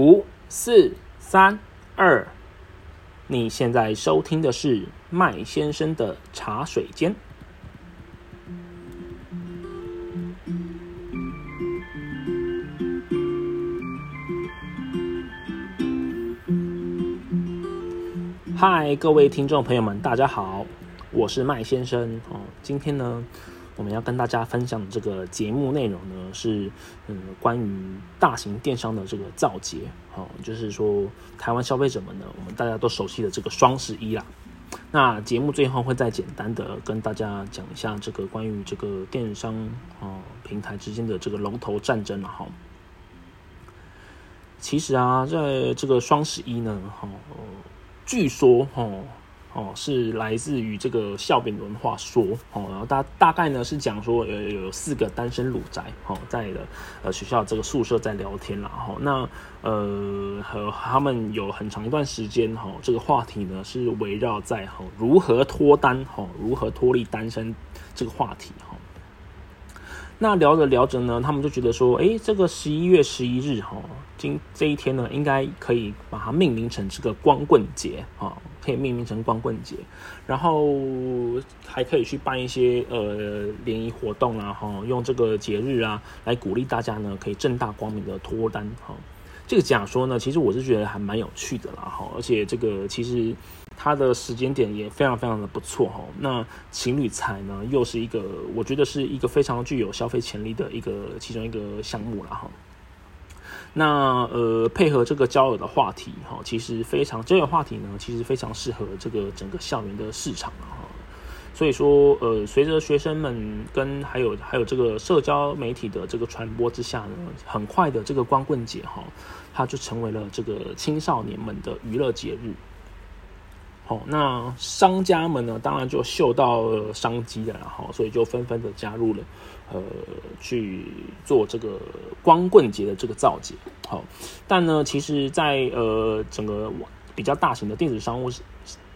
五、四、三、二，你现在收听的是麦先生的茶水间。嗨，各位听众朋友们，大家好，我是麦先生哦。今天呢，我们要跟大家分享的这个节目内容呢，是嗯，关于大型电商的这个造节哦，就是说台湾消费者们呢，我们大家都熟悉的这个双十一啦。那节目最后会再简单的跟大家讲一下这个关于这个电商哦平台之间的这个龙头战争了哈。其实啊，在这个双十一呢，哈。据说，哦哦，是来自于这个笑柄文化说，哦，然后大大概呢是讲说，呃，有四个单身鲁宅，哦，在的呃学校这个宿舍在聊天了，哈，那呃和他们有很长一段时间，哈，这个话题呢是围绕在哈如何脱单，哈，如何脱离单身这个话题，哈。那聊着聊着呢，他们就觉得说，哎，这个十一月十一日哈，今这一天呢，应该可以把它命名成这个光棍节啊，可以命名成光棍节，然后还可以去办一些呃联谊活动啊，哈，用这个节日啊来鼓励大家呢，可以正大光明的脱单哈。这个假说呢，其实我是觉得还蛮有趣的啦，哈，而且这个其实。它的时间点也非常非常的不错哈，那情侣财呢又是一个我觉得是一个非常具有消费潜力的一个其中一个项目了哈。那呃配合这个交友的话题哈，其实非常交友话题呢，其实非常适合这个整个校园的市场哈。所以说呃随着学生们跟还有还有这个社交媒体的这个传播之下呢，很快的这个光棍节哈，它就成为了这个青少年们的娱乐节日。哦，那商家们呢，当然就嗅到商机了，然后所以就纷纷的加入了，呃，去做这个光棍节的这个造节。好，但呢，其实，在呃整个比较大型的电子商务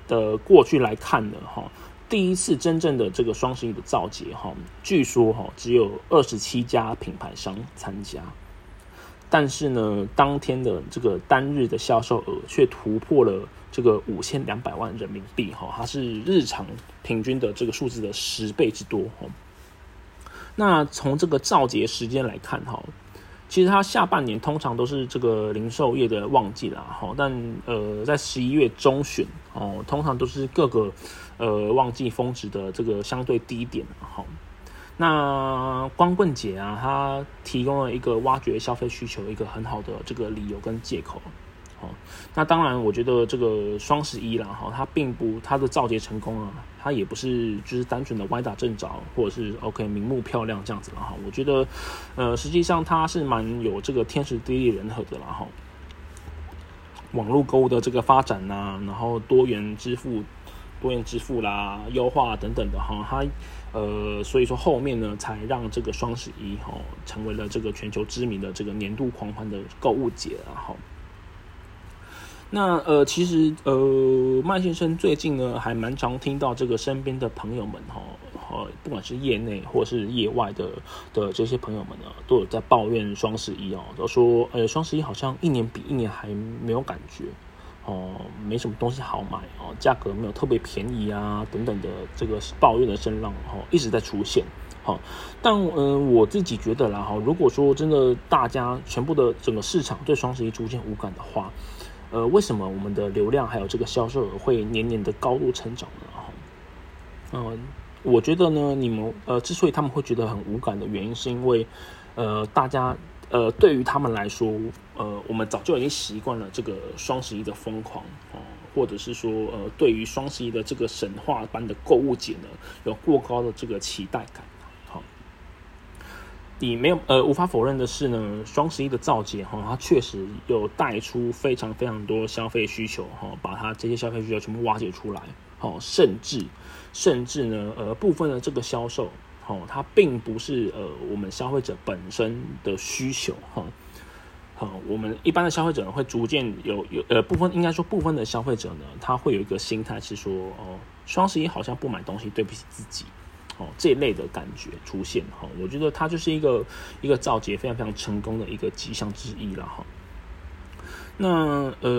的过去来看呢，哈，第一次真正的这个双十一的造节，哈，据说哈只有二十七家品牌商参加，但是呢，当天的这个单日的销售额却突破了。这个五千两百万人民币哈，它是日常平均的这个数字的十倍之多哈。那从这个造节时间来看哈，其实它下半年通常都是这个零售业的旺季啦哈，但呃在十一月中旬哦，通常都是各个呃旺季峰值的这个相对低点哈。那光棍节啊，它提供了一个挖掘消费需求一个很好的这个理由跟借口。那当然，我觉得这个双十一啦，哈，它并不它的造节成功啊，它也不是就是单纯的歪打正着，或者是 OK 明目漂亮这样子了哈。我觉得，呃，实际上它是蛮有这个天时地利人和的啦哈。网络购物的这个发展呐，然后多元支付、多元支付啦、优化等等的哈，它呃，所以说后面呢，才让这个双十一哈成为了这个全球知名的这个年度狂欢的购物节然后。那呃，其实呃，麦先生最近呢，还蛮常听到这个身边的朋友们哈，呃，不管是业内或是业外的的这些朋友们呢，都有在抱怨双十一哦，都说呃，双十一好像一年比一年还没有感觉哦，没什么东西好买哦，价格没有特别便宜啊，等等的这个抱怨的声浪哈，一直在出现哈。但嗯，我自己觉得啦哈，如果说真的大家全部的整个市场对双十一逐渐无感的话，呃，为什么我们的流量还有这个销售额会年年的高度成长呢？哈，嗯，我觉得呢，你们呃，之所以他们会觉得很无感的原因，是因为呃，大家呃，对于他们来说，呃，我们早就已经习惯了这个双十一的疯狂哦，或者是说呃，对于双十一的这个神话般的购物节呢，有过高的这个期待感。你没有呃，无法否认的是呢，双十一的造节哈，它确实有带出非常非常多消费需求哈，把它这些消费需求全部挖掘出来，好，甚至甚至呢，呃，部分的这个销售，好，它并不是呃我们消费者本身的需求哈，好，我们一般的消费者会逐渐有有呃部分应该说部分的消费者呢，他会有一个心态是说，哦，双十一好像不买东西对不起自己。哦，这一类的感觉出现哈，我觉得它就是一个一个造节非常非常成功的一个迹象之一了哈。那呃，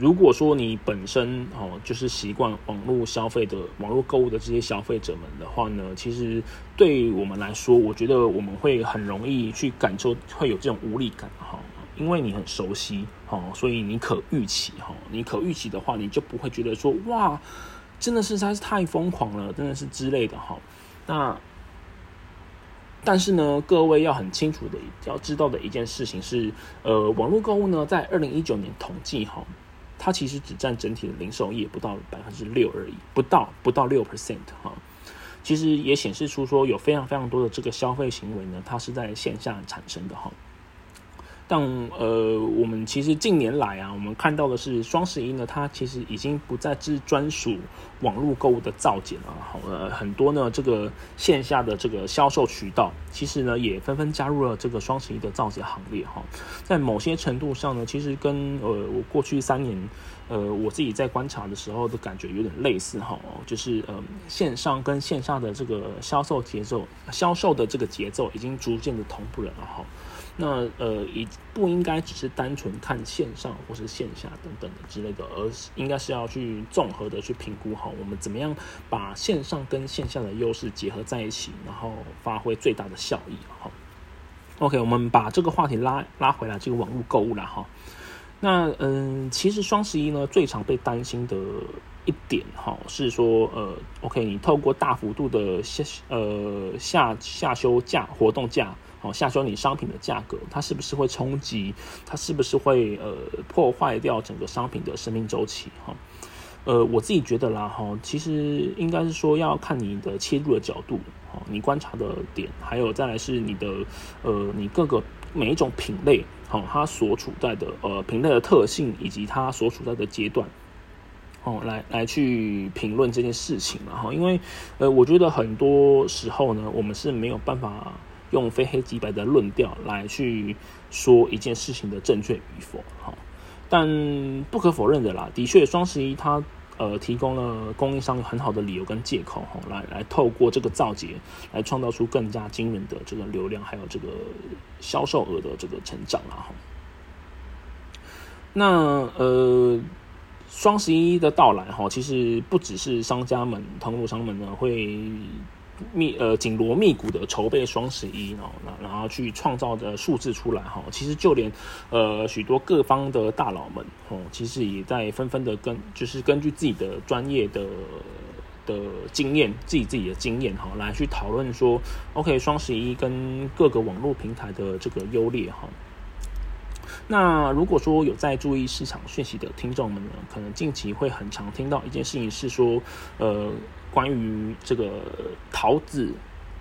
如果说你本身哦就是习惯网络消费的网络购物的这些消费者们的话呢，其实对我们来说，我觉得我们会很容易去感受会有这种无力感哈，因为你很熟悉哈，所以你可预期哈，你可预期的话，你就不会觉得说哇，真的是实在是太疯狂了，真的是之类的哈。那但是呢，各位要很清楚的要知道的一件事情是，呃，网络购物呢，在二零一九年统计哈，它其实只占整体的零售业不到百分之六而已，不到不到六 percent 哈。其实也显示出说，有非常非常多的这个消费行为呢，它是在线下产生的哈。但呃，我们其实近年来啊，我们看到的是双十一呢，它其实已经不再是专属网络购物的造节了。好，呃，很多呢，这个线下的这个销售渠道，其实呢，也纷纷加入了这个双十一的造节行列哈。在某些程度上呢，其实跟呃我过去三年呃我自己在观察的时候的感觉有点类似哈，就是呃线上跟线下的这个销售节奏、销售的这个节奏已经逐渐的同步了哈。那呃，也不应该只是单纯看线上或是线下等等的之类的，而是应该是要去综合的去评估好，我们怎么样把线上跟线下的优势结合在一起，然后发挥最大的效益哈。OK，我们把这个话题拉拉回来，这个网络购物了哈。那嗯，其实双十一呢，最常被担心的一点哈，是说呃，OK，你透过大幅度的下呃下下修价活动价。好，下修你商品的价格，它是不是会冲击？它是不是会呃破坏掉整个商品的生命周期？哈，呃，我自己觉得啦，哈，其实应该是说要看你的切入的角度，哈，你观察的点，还有再来是你的呃，你各个每一种品类，好，它所处在的呃品类的特性，以及它所处在的阶段，哦，来来去评论这件事情嘛，哈，因为呃，我觉得很多时候呢，我们是没有办法。用非黑即白的论调来去说一件事情的正确与否，哈，但不可否认的啦，的确双十一它呃提供了供应商很好的理由跟借口，哈，来来透过这个造节来创造出更加惊人的这个流量，还有这个销售额的这个成长啊，哈。那呃双十一的到来，哈，其实不只是商家们、通路商们呢会。密呃紧锣密鼓的筹备双十一哦，然然后去创造的数字出来哈，其实就连呃许多各方的大佬们哦，其实也在纷纷的跟就是根据自己的专业的的经验，自己自己的经验哈，来去讨论说，OK 双十一跟各个网络平台的这个优劣哈。那如果说有在注意市场讯息的听众们呢，可能近期会很常听到一件事情是说，呃。关于这个桃子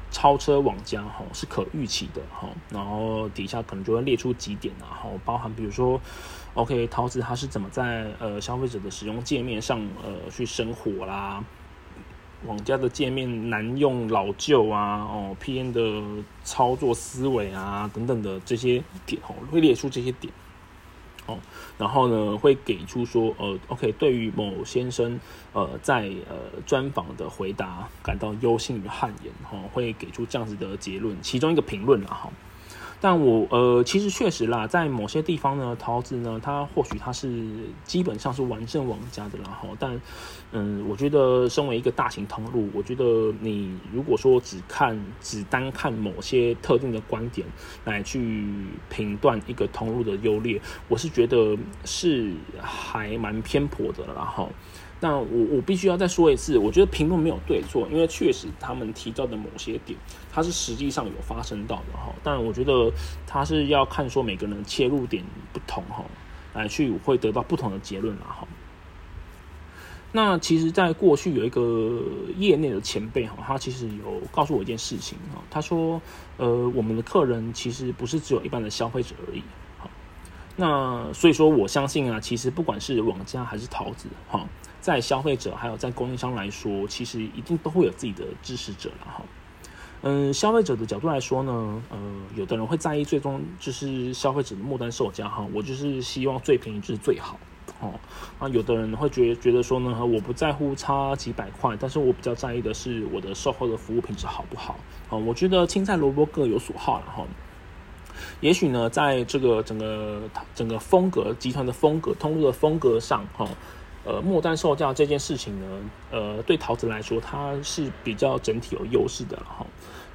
超车网加哈是可预期的哈，然后底下可能就会列出几点啊，哈，包含比如说，OK，桃子它是怎么在呃消费者的使用界面上呃去生活啦，网家的界面难用老旧啊，哦，P N 的操作思维啊等等的这些点哦，会列出这些点。哦，然后呢，会给出说，呃，OK，对于某先生，呃，在呃专访的回答感到忧心与汗颜，哦，会给出这样子的结论，其中一个评论了，哈。但我呃，其实确实啦，在某些地方呢，桃子呢，它或许它是基本上是完胜王家的啦，哈。但嗯，我觉得身为一个大型通路，我觉得你如果说只看只单看某些特定的观点来去评断一个通路的优劣，我是觉得是还蛮偏颇的啦，哈。那我我必须要再说一次，我觉得评论没有对错，因为确实他们提到的某些点，它是实际上有发生到的哈。但我觉得他是要看说每个人切入点不同哈，来去会得到不同的结论了哈。那其实，在过去有一个业内的前辈哈，他其实有告诉我一件事情哈，他说，呃，我们的客人其实不是只有一般的消费者而已。哈，那所以说我相信啊，其实不管是网家还是桃子哈。在消费者还有在供应商来说，其实一定都会有自己的支持者了哈。嗯，消费者的角度来说呢，呃，有的人会在意最终就是消费者的末端售价哈，我就是希望最便宜就是最好哦。啊，有的人会觉觉得说呢，我不在乎差几百块，但是我比较在意的是我的售后的服务品质好不好。哦，我觉得青菜萝卜各有所好了哈。也许呢，在这个整个整个风格集团的风格通路的风格上，哈，呃，末端售价这件事情呢，呃，对桃子来说，它是比较整体有优势的哈。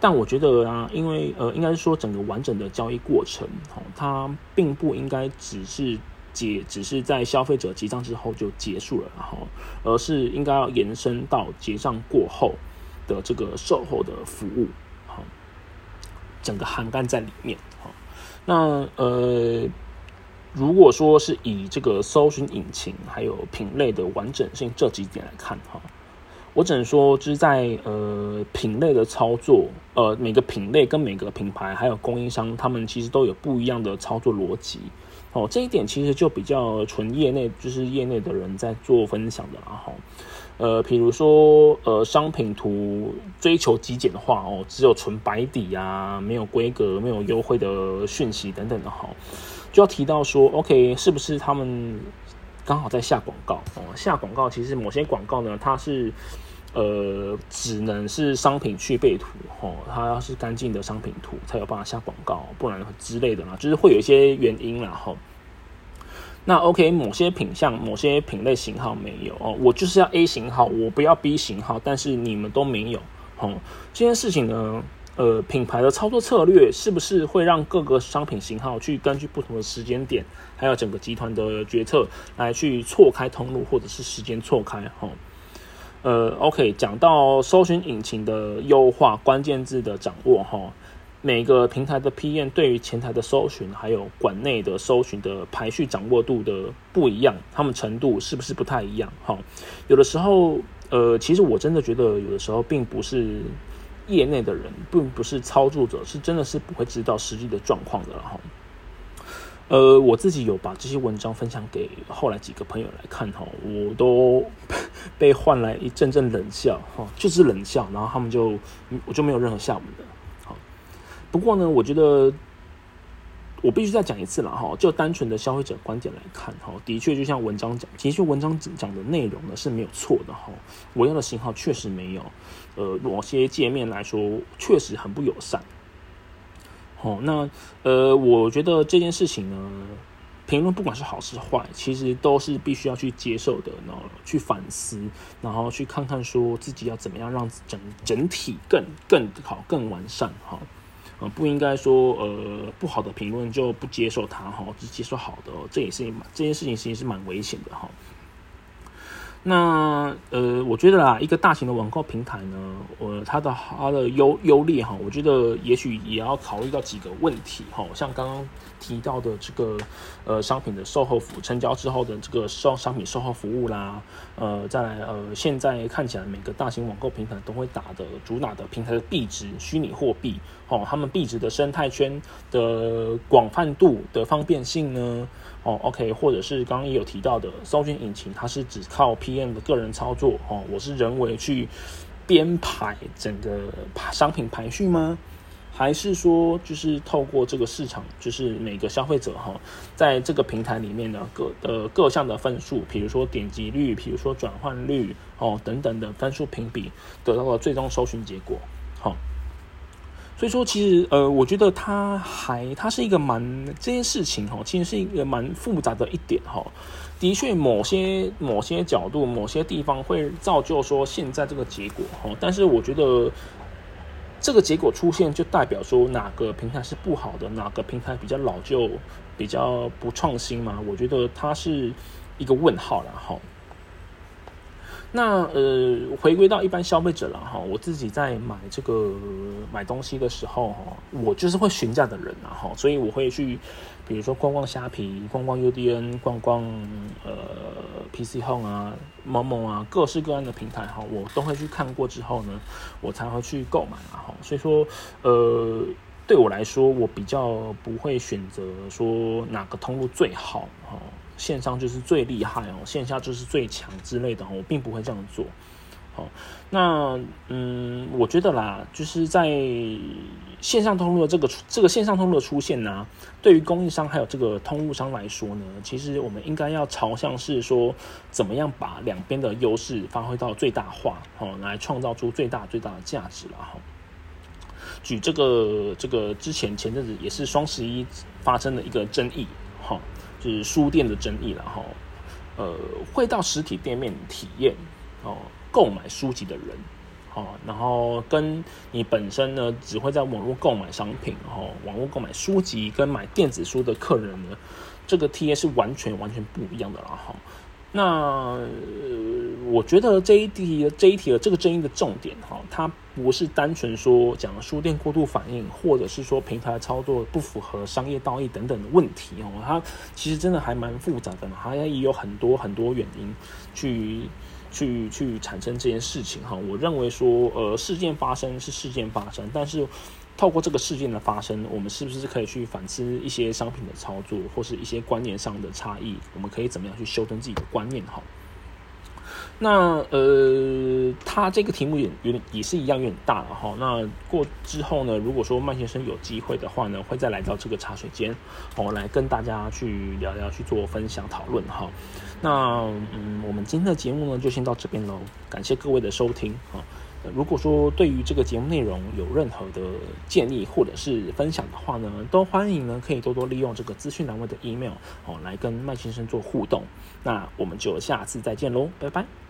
但我觉得啊，因为呃，应该是说整个完整的交易过程，哈，它并不应该只是结，只是在消费者结账之后就结束了，然后，而是应该要延伸到结账过后的这个售后的服务，好，整个涵盖在里面，好，那呃，如果说是以这个搜寻引擎还有品类的完整性这几点来看，哈。我只能说，就是在呃品类的操作，呃每个品类跟每个品牌还有供应商，他们其实都有不一样的操作逻辑。哦，这一点其实就比较纯业内，就是业内的人在做分享的。然后，呃，比如说呃商品图追求极简化哦，只有纯白底啊，没有规格，没有优惠的讯息等等的哈，就要提到说，OK，是不是他们刚好在下广告哦？下广告其实某些广告呢，它是。呃，只能是商品去背图哦，它要是干净的商品图才有办法下广告，不然之类的啦，就是会有一些原因啦哈。那 OK，某些品相、某些品类型号没有哦，我就是要 A 型号，我不要 B 型号，但是你们都没有哦。这件事情呢，呃，品牌的操作策略是不是会让各个商品型号去根据不同的时间点，还有整个集团的决策来去错开通路，或者是时间错开哈？呃，OK，讲到搜寻引擎的优化、关键字的掌握，哈，每个平台的 PM 对于前台的搜寻，还有馆内的搜寻的排序掌握度的不一样，他们程度是不是不太一样？哈，有的时候，呃，其实我真的觉得，有的时候并不是业内的人，并不是操作者，是真的是不会知道实际的状况的，哈。呃，我自己有把这些文章分享给后来几个朋友来看哈，我都被换来一阵阵冷笑哈，就是冷笑，然后他们就我就没有任何下文的。不过呢，我觉得我必须再讲一次了哈，就单纯的消费者观点来看哈，的确就像文章讲，的确文章讲的内容呢是没有错的哈，我要的型号确实没有，呃，某些界面来说确实很不友善。哦，那呃，我觉得这件事情呢，评论不管是好是坏，其实都是必须要去接受的，然后去反思，然后去看看说自己要怎么样让整整体更更好、更完善哈。呃，不应该说呃不好的评论就不接受它哈，只接受好的，这也是这件事情其实是蛮危险的哈。那呃，我觉得啦，一个大型的网购平台呢，呃，它的它的优优劣哈，我觉得也许也要考虑到几个问题哈，像刚刚提到的这个呃商品的售后服成交之后的这个售商品售后服务啦，呃，再来呃，现在看起来每个大型网购平台都会打的主打的平台的币值虚拟货币哦，他们币值的生态圈的广泛度的方便性呢？哦，OK，或者是刚刚也有提到的搜寻引擎，它是只靠 PM 的个人操作哦，我是人为去编排整个商品排序吗？还是说就是透过这个市场，就是每个消费者哈，在这个平台里面的各呃各项的分数，比如说点击率，比如说转换率哦等等的分数评比，得到了最终搜寻结果，好。所以说，其实呃，我觉得它还它是一个蛮这件事情哈，其实是一个蛮复杂的一点哈。的确，某些某些角度、某些地方会造就说现在这个结果哈。但是我觉得这个结果出现，就代表说哪个平台是不好的，哪个平台比较老旧、比较不创新嘛？我觉得它是一个问号了哈。那呃，回归到一般消费者了哈，我自己在买这个买东西的时候哈，我就是会询价的人啊哈，所以我会去，比如说逛逛虾皮、逛逛 UDN、逛逛呃 PC Home 啊、某某啊，各式各样的平台哈，我都会去看过之后呢，我才会去购买啊哈。所以说，呃，对我来说，我比较不会选择说哪个通路最好哈。线上就是最厉害哦，线下就是最强之类的我并不会这样做。好，那嗯，我觉得啦，就是在线上通路的这个这个线上通路的出现呢，对于供应商还有这个通路商来说呢，其实我们应该要朝向是说，怎么样把两边的优势发挥到最大化，好，来创造出最大最大的价值了哈。举这个这个之前前阵子也是双十一发生的一个争议，是书店的争议了哈。呃，会到实体店面体验哦，购买书籍的人，哦，然后跟你本身呢只会在网络购买商品，哦，网络购买书籍跟买电子书的客人呢，这个贴是完全完全不一样的了哈。那，我觉得这一题这一题的这个争议的重点哈，它不是单纯说讲书店过度反应，或者是说平台操作不符合商业道义等等的问题哦，它其实真的还蛮复杂的，它也有很多很多原因去去去产生这件事情哈。我认为说，呃，事件发生是事件发生，但是。透过这个事件的发生，我们是不是可以去反思一些商品的操作，或是一些观念上的差异？我们可以怎么样去修正自己的观念？哈，那呃，他这个题目也有也是一样有点大了哈。那过之后呢，如果说麦先生有机会的话呢，会再来到这个茶水间，哦，来跟大家去聊聊，去做分享讨论哈。那嗯，我们今天的节目呢，就先到这边喽。感谢各位的收听啊。如果说对于这个节目内容有任何的建议或者是分享的话呢，都欢迎呢可以多多利用这个资讯栏位的 email 哦，来跟麦先生做互动。那我们就下次再见喽，拜拜。